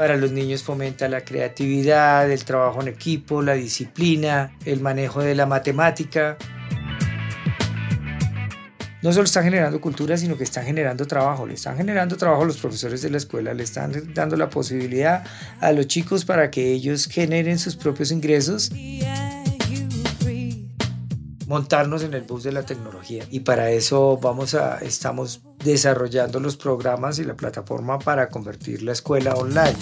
Para los niños fomenta la creatividad, el trabajo en equipo, la disciplina, el manejo de la matemática no solo están generando cultura, sino que están generando trabajo. Le están generando trabajo a los profesores de la escuela, le están dando la posibilidad a los chicos para que ellos generen sus propios ingresos. Montarnos en el bus de la tecnología y para eso vamos a estamos desarrollando los programas y la plataforma para convertir la escuela online.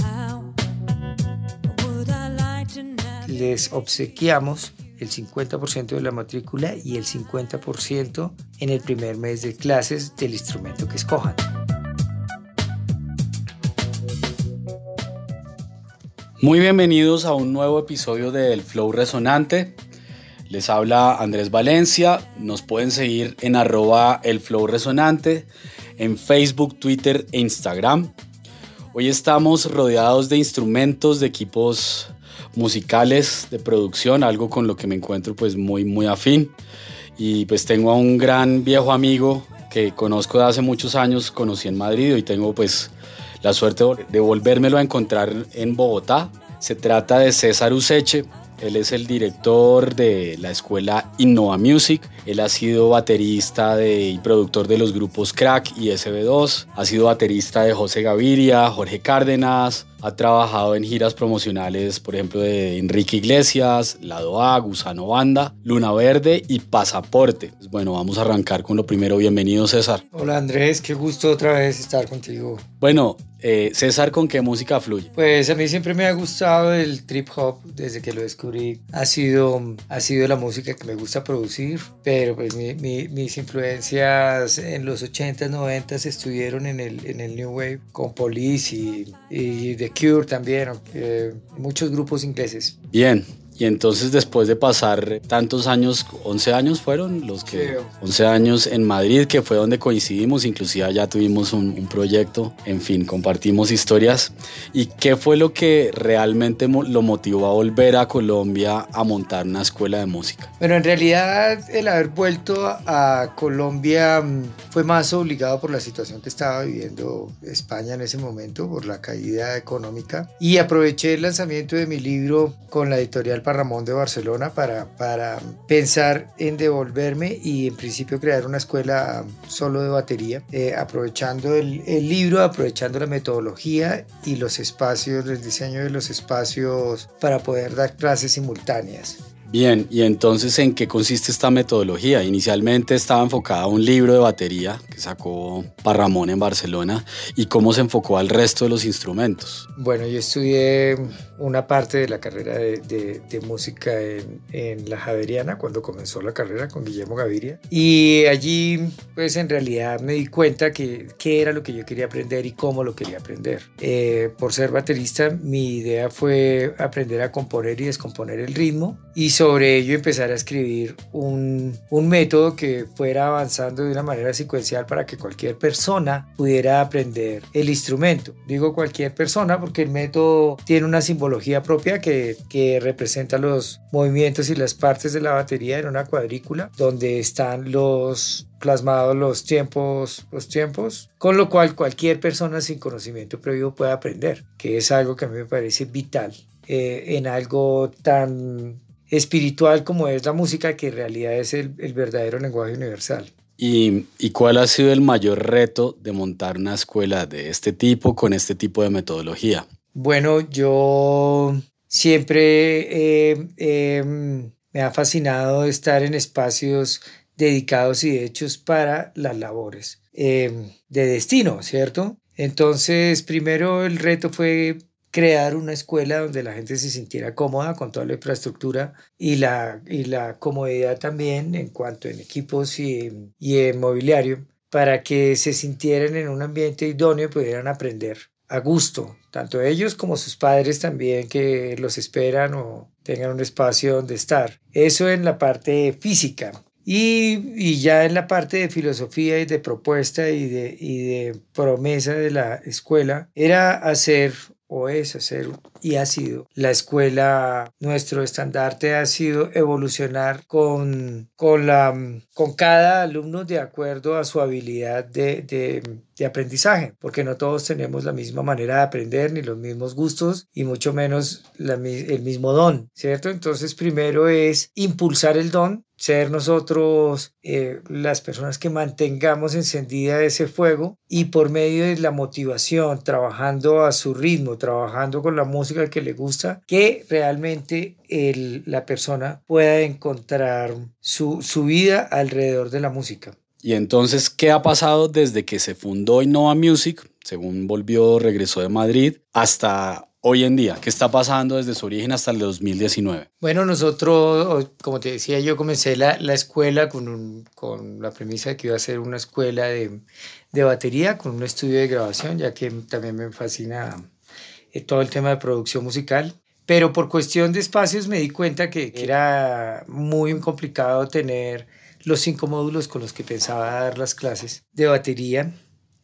Les obsequiamos el 50% de la matrícula y el 50% en el primer mes de clases del instrumento que escojan. Muy bienvenidos a un nuevo episodio del Flow Resonante. Les habla Andrés Valencia. Nos pueden seguir en arroba el Flow Resonante en Facebook, Twitter e Instagram. Hoy estamos rodeados de instrumentos, de equipos musicales de producción, algo con lo que me encuentro pues muy muy afín. Y pues tengo a un gran viejo amigo que conozco de hace muchos años, conocí en Madrid y tengo pues la suerte de volvérmelo a encontrar en Bogotá. Se trata de César Useche, él es el director de la escuela Innova Music. Él ha sido baterista de, y productor de los grupos Crack y SB2. Ha sido baterista de José Gaviria, Jorge Cárdenas, ha trabajado en giras promocionales, por ejemplo, de Enrique Iglesias, Lado A, Gusano Banda, Luna Verde y Pasaporte. Pues bueno, vamos a arrancar con lo primero. Bienvenido, César. Hola, Andrés. Qué gusto otra vez estar contigo. Bueno, eh, César, ¿con qué música fluye? Pues a mí siempre me ha gustado el trip hop desde que lo descubrí. Ha sido, ha sido la música que me gusta producir, pero pues mis influencias en los 80s, 90s estuvieron en el, en el New Wave con Police y, y The Cure también, muchos grupos ingleses. Bien, y entonces después de pasar tantos años, 11 años fueron los que... 11 años en Madrid, que fue donde coincidimos, inclusive allá tuvimos un, proyecto, en fin, compartimos historias. ¿Y qué fue lo que realmente lo motivó a volver a Colombia a montar una escuela de música? Bueno, en realidad el haber vuelto a Colombia mm, fue más obligado por la situación que estaba viviendo España en ese momento, por la caída económica. Y aproveché el lanzamiento de mi libro con la editorial Ramón de Barcelona para, para pensar en devolverme y en principio crear una escuela solo de batería, eh, aprovechando el, el, libro, aprovechando la metodología y los espacios, el diseño de los espacios para poder dar clases simultáneas. Bien, y entonces ¿en qué consiste esta metodología? Inicialmente estaba enfocada a un libro de batería que sacó Parramón en Barcelona y cómo se enfocó al resto de los instrumentos. Bueno, yo estudié una parte de la carrera de, de, música en, en, la Javeriana cuando comenzó la carrera con Guillermo Gaviria y allí pues en realidad me di cuenta que qué era lo que yo quería aprender y cómo lo quería aprender. Eh, por ser baterista mi idea fue aprender a componer y descomponer el ritmo y sobre ello empezar a escribir un, un, método que fuera avanzando de una manera secuencial para que cualquier persona pudiera aprender el instrumento. Digo cualquier persona porque el método tiene una simbología propia que, que representa los movimientos y las partes de la batería en una cuadrícula donde están los plasmados los tiempos, los tiempos, con lo cual cualquier persona sin conocimiento previo puede aprender, que es algo que a mí me parece vital eh, en algo tan espiritual como es la música, que en realidad es el, verdadero lenguaje universal. ¿Y, ¿Y, cuál ha sido el mayor reto de montar una escuela de este tipo con este tipo de metodología? Bueno, yo siempre me ha fascinado estar en espacios dedicados y hechos para las labores em, de destino, ¿cierto? Entonces, primero el reto fue crear una escuela donde la gente se sintiera cómoda con toda la infraestructura y la, y la comodidad también en cuanto en equipos y, y en mobiliario para que se sintieran en un ambiente idóneo y pudieran aprender a gusto, tanto ellos como sus padres también que los esperan o tengan un espacio donde estar. Eso en la parte física. Y, y, ya en la parte de filosofía y de propuesta y de, y de promesa de la escuela era hacer o es hacer y ha sido la escuela, nuestro estandarte ha sido evolucionar con, con, la, con cada alumno de acuerdo a su habilidad de, de, aprendizaje, porque no todos tenemos la misma manera de aprender ni los mismos gustos y mucho menos el mismo don, ¿cierto? Entonces primero es impulsar el don ser nosotros eh, las personas que mantengamos encendida ese fuego y por medio de la motivación, trabajando a su ritmo, trabajando con la música que le gusta, que realmente el, la persona pueda encontrar su, su vida alrededor de la música. Y entonces, ¿qué ha pasado desde que se fundó Innova Music, según volvió, regresó de Madrid, hasta hoy en día? ¿Qué está pasando desde su origen hasta el 2019? Bueno, nosotros, como te decía, yo comencé la, la escuela con, con, la premisa de que iba a ser una escuela de, de, batería, con un estudio de grabación, ya que también me fascina eh, todo el tema de producción musical. Pero por cuestión de espacios me di cuenta que era muy complicado tener los cinco módulos con los que pensaba dar las clases de batería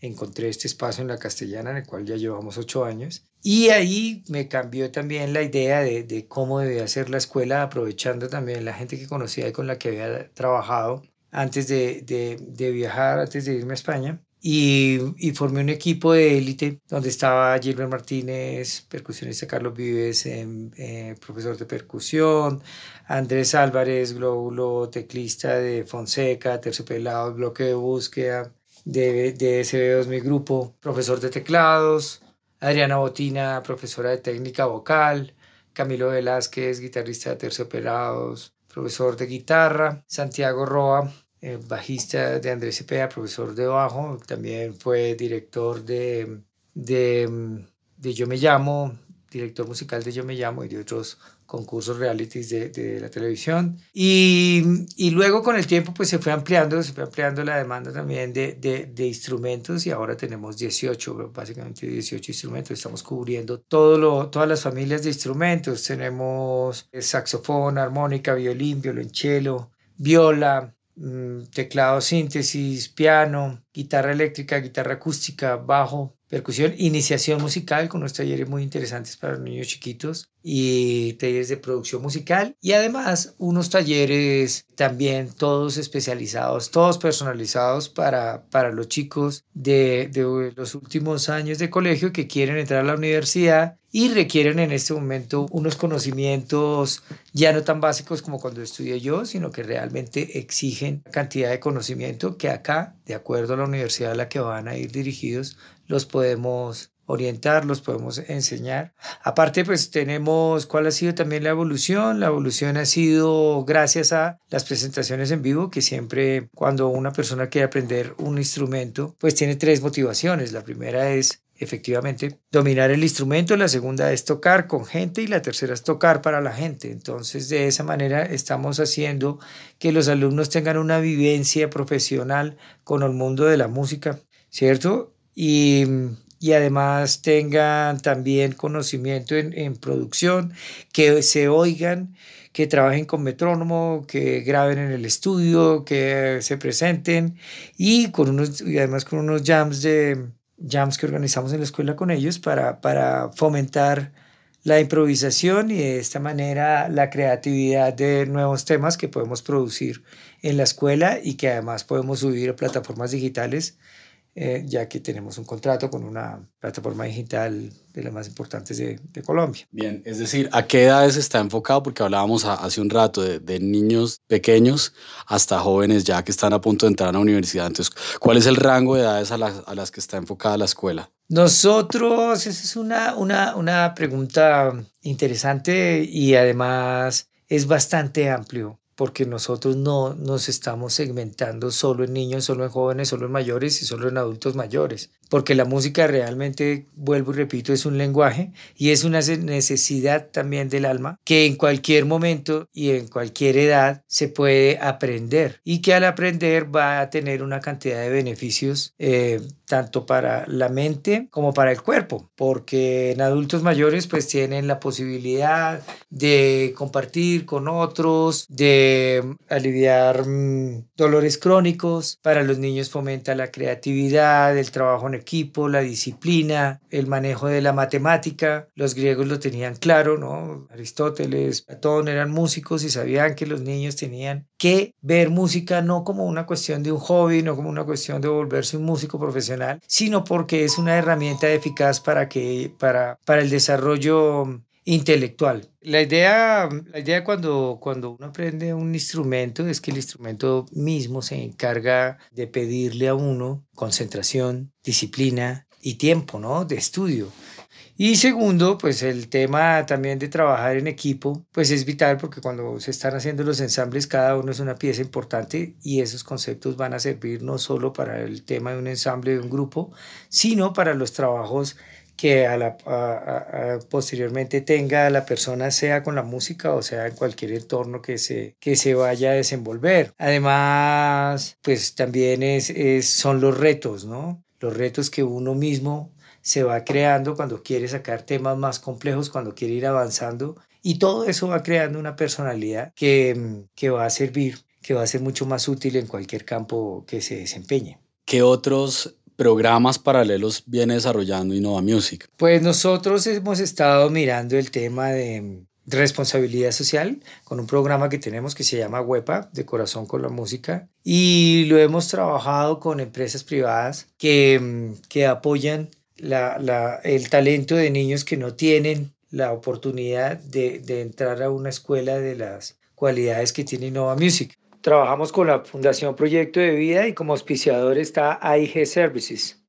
encontré este espacio en la castellana en el cual ya llevamos ocho años y ahí me cambió también la idea de, de cómo debía ser la escuela aprovechando también la gente que conocía y con la que había trabajado antes de, de, de viajar, antes de irme a España. Y, y, formé un equipo de élite donde estaba Gilbert Martínez, percusionista Carlos Vives, eh, eh, profesor de percusión, Andrés Álvarez, glóbulo, teclista de Fonseca, Terciopelado, bloque de búsqueda, de, de SB2 mi grupo, profesor de teclados, Adriana Botina, profesora de técnica vocal, Camilo Velázquez, guitarrista de Terciopelados, profesor de guitarra, Santiago Roa, eh, bajista de Andrés Cepeda, profesor de bajo, también fue director de, de, de Yo Me Llamo, director musical de Yo Me Llamo y de otros concursos realities de, de la televisión. Y, y, luego con el tiempo pues se fue ampliando, se fue ampliando la demanda también de, de, instrumentos y ahora tenemos 18, básicamente 18 instrumentos. Estamos cubriendo todo lo, todas las familias de instrumentos. Tenemos saxofón, armónica, violín, violonchelo, viola, mm, teclado síntesis, piano, guitarra eléctrica, guitarra acústica, bajo, percusión, iniciación musical con unos talleres muy interesantes para niños chiquitos y talleres de producción musical. Y además unos talleres también todos especializados, todos personalizados para, para los chicos de, de los últimos años de colegio que quieren entrar a la universidad y requieren en este momento unos conocimientos ya no tan básicos como cuando estudié yo, sino que realmente exigen cantidad de conocimiento que acá, de acuerdo a la universidad a la que van a ir dirigidos, los podemos orientar, los podemos enseñar. Aparte, pues tenemos cuál ha sido también la evolución. La evolución ha sido gracias a las presentaciones en vivo, que siempre cuando una persona quiere aprender un instrumento, pues tiene tres motivaciones. La primera es efectivamente dominar el instrumento, la segunda es tocar con gente y la tercera es tocar para la gente. Entonces, de esa manera estamos haciendo que los alumnos tengan una vivencia profesional con el mundo de la música, ¿cierto? Y, y además tengan también conocimiento en, producción, que se oigan que trabajen con metrónomo, que graben en el estudio, que se presenten y, con unos, y además con unos jams de, jams que organizamos en la escuela con ellos para, para fomentar la improvisación y de esta manera la creatividad de nuevos temas que podemos producir en la escuela y que además podemos subir a plataformas digitales eh, ya que tenemos un contrato con una plataforma digital de las más importantes de, de, Colombia. Bien, es decir, ¿a qué edades está enfocado? Porque hablábamos hace un rato de, de, niños pequeños hasta jóvenes ya que están a punto de entrar a la universidad. Entonces, ¿cuál es el rango de edades a las, a las que está enfocada la escuela? Nosotros, esa es una, una, una pregunta interesante y además es bastante amplio porque nosotros no nos estamos segmentando solo en niños, solo en jóvenes, solo en mayores y solo en adultos mayores, porque la música realmente, vuelvo y repito, es un lenguaje y es una necesidad también del alma que en cualquier momento y en cualquier edad se puede aprender y que al aprender va a tener una cantidad de beneficios eh, tanto para la mente como para el cuerpo, porque en adultos mayores pues tienen la posibilidad de compartir con otros, de aliviar mm, dolores crónicos, para los niños fomenta la creatividad, el trabajo en equipo, la disciplina, el manejo de la matemática, los griegos lo tenían claro, ¿no? Aristóteles, Platón eran músicos y sabían que los niños tenían que ver música no como una cuestión de un hobby, no como una cuestión de volverse un músico profesional, sino porque es una herramienta eficaz para, que, para, para el desarrollo intelectual. La idea, la idea cuando, cuando uno aprende un instrumento es que el instrumento mismo se encarga de pedirle a uno concentración, disciplina y tiempo, ¿no? De estudio. Y segundo, pues el tema también de trabajar en equipo, pues es vital porque cuando se están haciendo los ensambles, cada uno es una pieza importante y esos conceptos van a servir no solo para el tema de un ensamble de un grupo, sino para los trabajos que posteriormente tenga la persona, sea con la música o sea en cualquier entorno que se, que se vaya a desenvolver. Además, pues también es, son los retos, ¿no? Los retos que uno mismo se va creando cuando quiere sacar temas más complejos, cuando quiere ir avanzando y todo eso va creando una personalidad que, que va a servir, que va a ser mucho más útil en cualquier campo que se desempeñe. ¿Qué otros programas paralelos viene desarrollando Innova Music? Pues nosotros hemos estado mirando el tema de responsabilidad social con un programa que tenemos que se llama WEPA, de corazón con la música, y lo hemos trabajado con empresas privadas que, que apoyan la, el talento de niños que no tienen la oportunidad de, de, entrar a una escuela de las cualidades que tiene Nova Music. Trabajamos con la Fundación Proyecto de Vida y como auspiciador está AIG Services,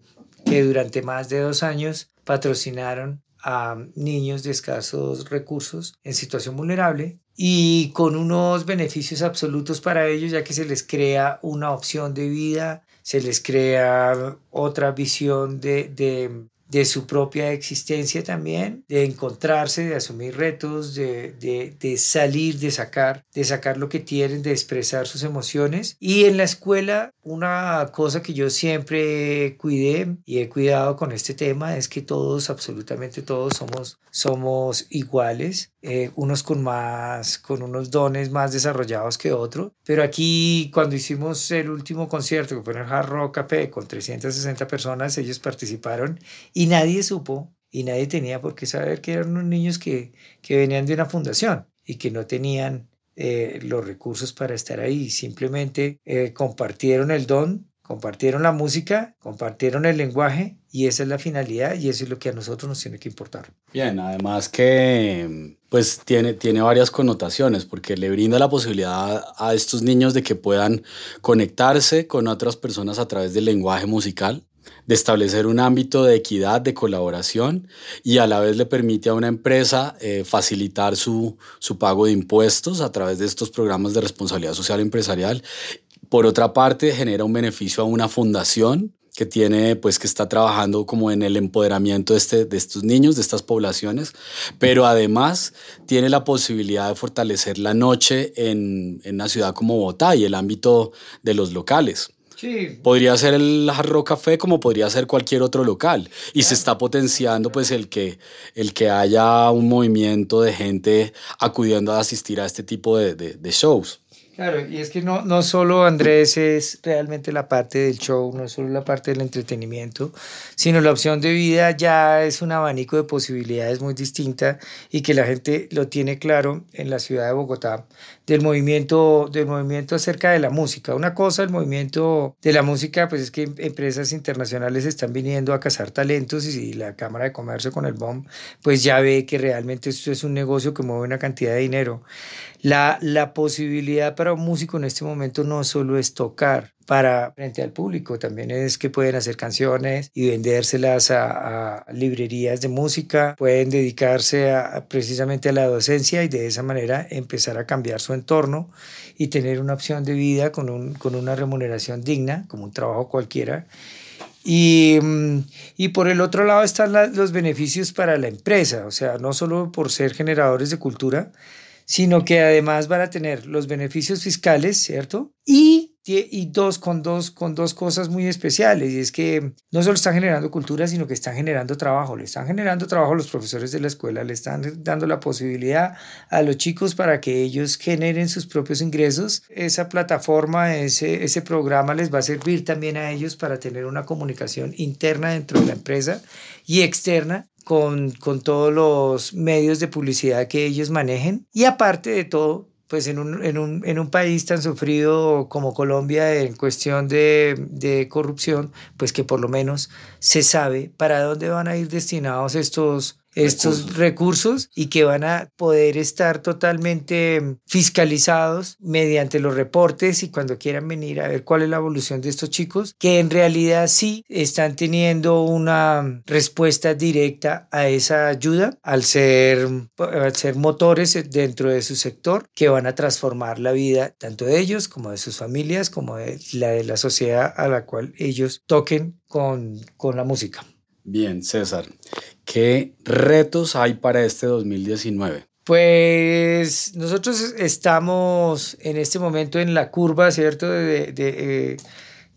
que durante más de dos años patrocinaron a niños de escasos recursos en situación vulnerable y con unos beneficios absolutos para ellos ya que se les crea una opción de vida se les crea otra visión de, de, de su propia existencia también, de encontrarse, de asumir retos, de, de, de, salir, de sacar, de sacar lo que tienen, de expresar sus emociones. Y en la escuela, una cosa que yo siempre cuidé y he cuidado con este tema es que todos, absolutamente todos, somos, somos iguales eh, unos con más, con unos dones más desarrollados que otros. Pero aquí, cuando hicimos el último concierto, que fue en el Café, con 360 personas, ellos participaron y nadie supo y nadie tenía por qué saber que eran unos niños que, que venían de una fundación y que no tenían eh, los recursos para estar ahí. Simplemente eh, compartieron el don compartieron la música, compartieron el lenguaje y esa es la finalidad y eso es lo que a nosotros nos tiene que importar. Bien, además que pues tiene, tiene varias connotaciones porque le brinda la posibilidad a estos niños de que puedan conectarse con otras personas a través del lenguaje musical, de establecer un ámbito de equidad, de colaboración y a la vez le permite a una empresa eh, facilitar su, su pago de impuestos a través de estos programas de responsabilidad social empresarial por otra parte, genera un beneficio a una fundación que tiene, pues, que está trabajando como en el empoderamiento de, este, de estos niños, de estas poblaciones, pero además tiene la posibilidad de fortalecer la noche en, en una ciudad como Bogotá y el ámbito de los locales. Sí. Podría ser el Jarro Café como podría ser cualquier otro local. Y se está potenciando pues el que, el que haya un movimiento de gente acudiendo a asistir a este tipo de, de, de shows. Claro, y es que no, no solo Andrés es realmente la parte del show, no es solo la parte del entretenimiento, sino la opción de vida ya es un abanico de posibilidades muy distinta y que la gente lo tiene claro en la ciudad de Bogotá, del movimiento, del movimiento acerca de la música. Una cosa, el movimiento de la música, pues es que empresas internacionales están viniendo a cazar talentos y la Cámara de Comercio con el BOM, pues ya ve que realmente esto es un negocio que mueve una cantidad de dinero. La, la posibilidad para un músico en este momento no solo es tocar para frente al público, también es que pueden hacer canciones y vendérselas a, a librerías de música, pueden dedicarse a, precisamente a la docencia y de esa manera empezar a cambiar su entorno y tener una opción de vida con, un, con una remuneración digna, como un trabajo cualquiera. Y, mm, y, por el otro lado están los beneficios para la empresa, o sea, no solo por ser generadores de cultura, sino que además van a tener los beneficios fiscales, ¿cierto? Y y dos con dos con dos cosas muy especiales y es que no solo están generando cultura sino que están generando trabajo le están generando trabajo a los profesores de la escuela le están dando la posibilidad a los chicos para que ellos generen sus propios ingresos. Esa plataforma ese ese programa les va a servir también a ellos para tener una comunicación interna dentro de la empresa y externa con, con todos los medios de publicidad que ellos manejen. Y aparte de todo pues en un, en, un, en un, país tan sufrido como Colombia en cuestión de, de, corrupción, pues que por lo menos se sabe para dónde van a ir destinados estos, estos recursos. y que van a poder estar totalmente fiscalizados mediante los reportes y cuando quieran venir a ver cuál es la evolución de estos chicos, que en realidad sí están teniendo una respuesta directa a esa ayuda al ser, al ser motores dentro de su sector que van a transformar la vida tanto de ellos como de sus familias, como de la de la sociedad a la cual ellos toquen con, con la música. Bien, César. ¿Qué retos hay para este 2019? Pues nosotros estamos en este momento en la curva, ¿cierto? De, de,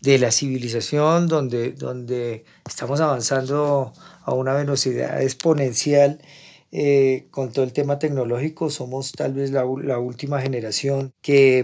eh, la civilización, donde, donde estamos avanzando a una velocidad exponencial eh, con todo el tema tecnológico. Somos tal vez la, la última generación que,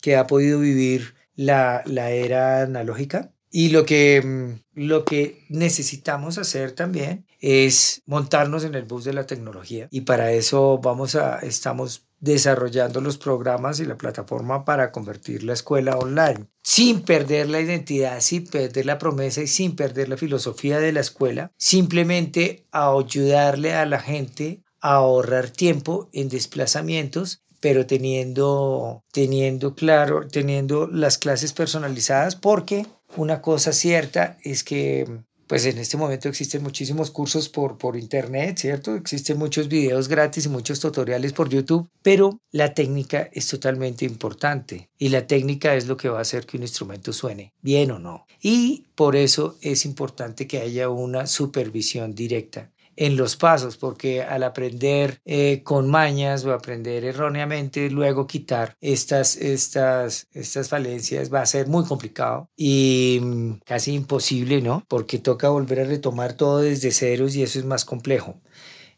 que, ha podido vivir la, la era analógica. Y lo que, lo que necesitamos hacer también es montarnos en el bus de la tecnología y para eso vamos a estamos desarrollando los programas y la plataforma para convertir la escuela online sin perder la identidad, sin perder la promesa y sin perder la filosofía de la escuela, simplemente a ayudarle a la gente a ahorrar tiempo en desplazamientos pero teniendo, teniendo claro, teniendo las clases personalizadas, porque una cosa cierta es que pues en este momento existen muchísimos cursos por, por internet, ¿cierto? Existen muchos videos gratis y muchos tutoriales por YouTube, pero la técnica es totalmente importante y la técnica es lo que va a hacer que un instrumento suene bien o no. Y por eso es importante que haya una supervisión directa en los pasos, porque al aprender eh, con mañas o aprender erróneamente, luego quitar estas, estas, estas falencias va a ser muy complicado y mm, casi imposible, ¿no? Porque toca volver a retomar todo desde ceros y eso es más complejo.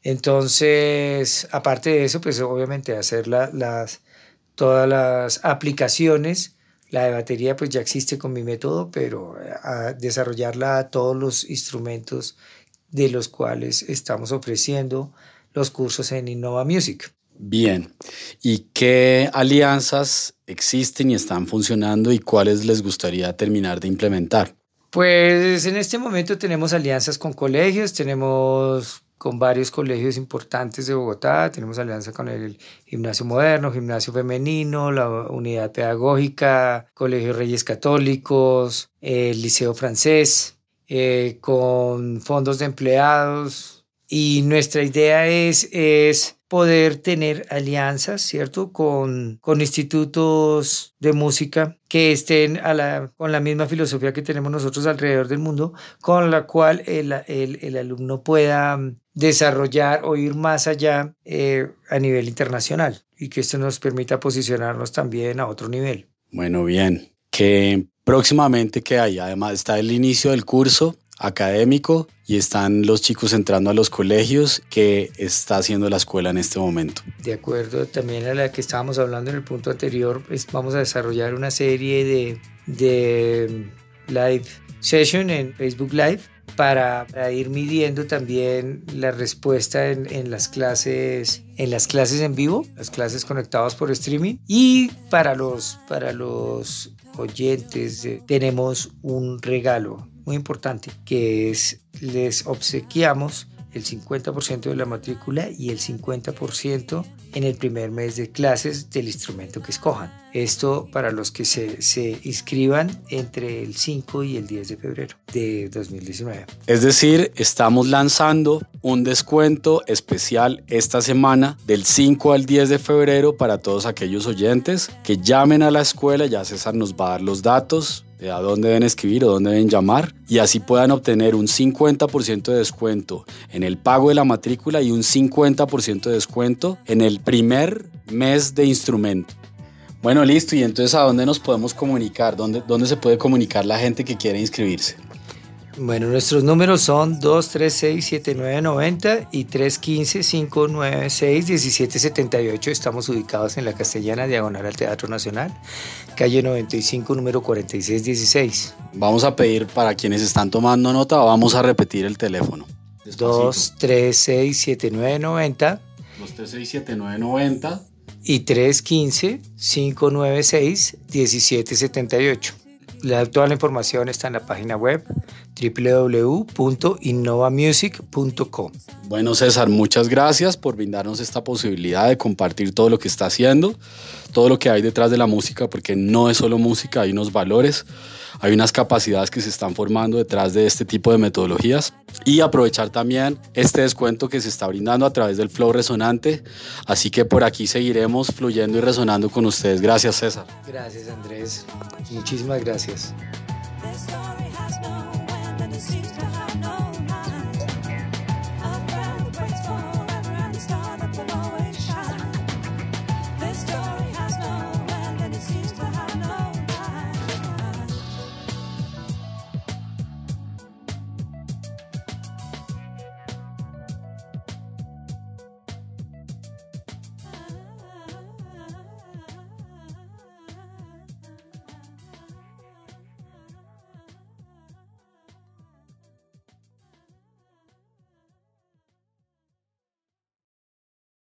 Entonces, aparte de eso, pues obviamente hacer las, todas las aplicaciones. La de batería pues ya existe con mi método, pero eh, a desarrollarla a todos los instrumentos de los cuales estamos ofreciendo los cursos en Innova Music. Bien, ¿y qué alianzas existen y están funcionando y cuáles les gustaría terminar de implementar? Pues en este momento tenemos alianzas con colegios, tenemos con varios colegios importantes de Bogotá, tenemos alianza con el Gimnasio Moderno, Gimnasio Femenino, la Unidad Pedagógica, Colegio Reyes Católicos, el Liceo Francés, eh, con fondos de empleados y nuestra idea es, es poder tener alianzas, ¿cierto? Con, con institutos de música que estén a la, con la misma filosofía que tenemos nosotros alrededor del mundo, con la cual el, el, el alumno pueda desarrollar o ir más allá eh, a nivel internacional y que esto nos permita posicionarnos también a otro nivel. Bueno, bien. Que próximamente que hay. Además está el inicio del curso académico y están los chicos entrando a los colegios que está haciendo la escuela en este momento. De acuerdo, también a la que estábamos hablando en el punto anterior, vamos a desarrollar una serie de, de live session en Facebook Live para, ir midiendo también la respuesta en, en, las clases en las clases en vivo, las clases conectadas por streaming y para los para los oyentes, eh, tenemos un regalo muy importante que es les obsequiamos el 50% de la matrícula y el 50% en el primer mes de clases del instrumento que escojan. Esto para los que se, se, inscriban entre el 5 y el 10 de febrero de 2019. Es decir, estamos lanzando un descuento especial esta semana del 5 al 10 de febrero para todos aquellos oyentes que llamen a la escuela. Ya César nos va a dar los datos de a dónde deben escribir o dónde deben llamar y así puedan obtener un 50% de descuento en el pago de la matrícula y un 50% de descuento en el primer mes de instrumento. Bueno, listo. ¿Y entonces a dónde nos podemos comunicar? ¿Dónde, dónde se puede comunicar la gente que quiere inscribirse? Bueno, nuestros números son 236-7990 y 315-596-1778. Estamos ubicados en la Castellana, diagonal al Teatro Nacional, calle 95, número 4616. Vamos a pedir para quienes están tomando nota, vamos a repetir el teléfono. 236-7990 236-7990 y 315-596-1778. La, toda la información está en la página web www.innovamusic.com. Bueno, César, muchas gracias por brindarnos esta posibilidad de compartir todo lo que está haciendo, todo lo que hay detrás de la música, porque no es solo música, hay unos valores, hay unas capacidades que se están formando detrás de este tipo de metodologías y aprovechar también este descuento que se está brindando a través del flow resonante. Así que por aquí seguiremos fluyendo y resonando con ustedes. Gracias, César. Gracias, Andrés. Muchísimas gracias she's.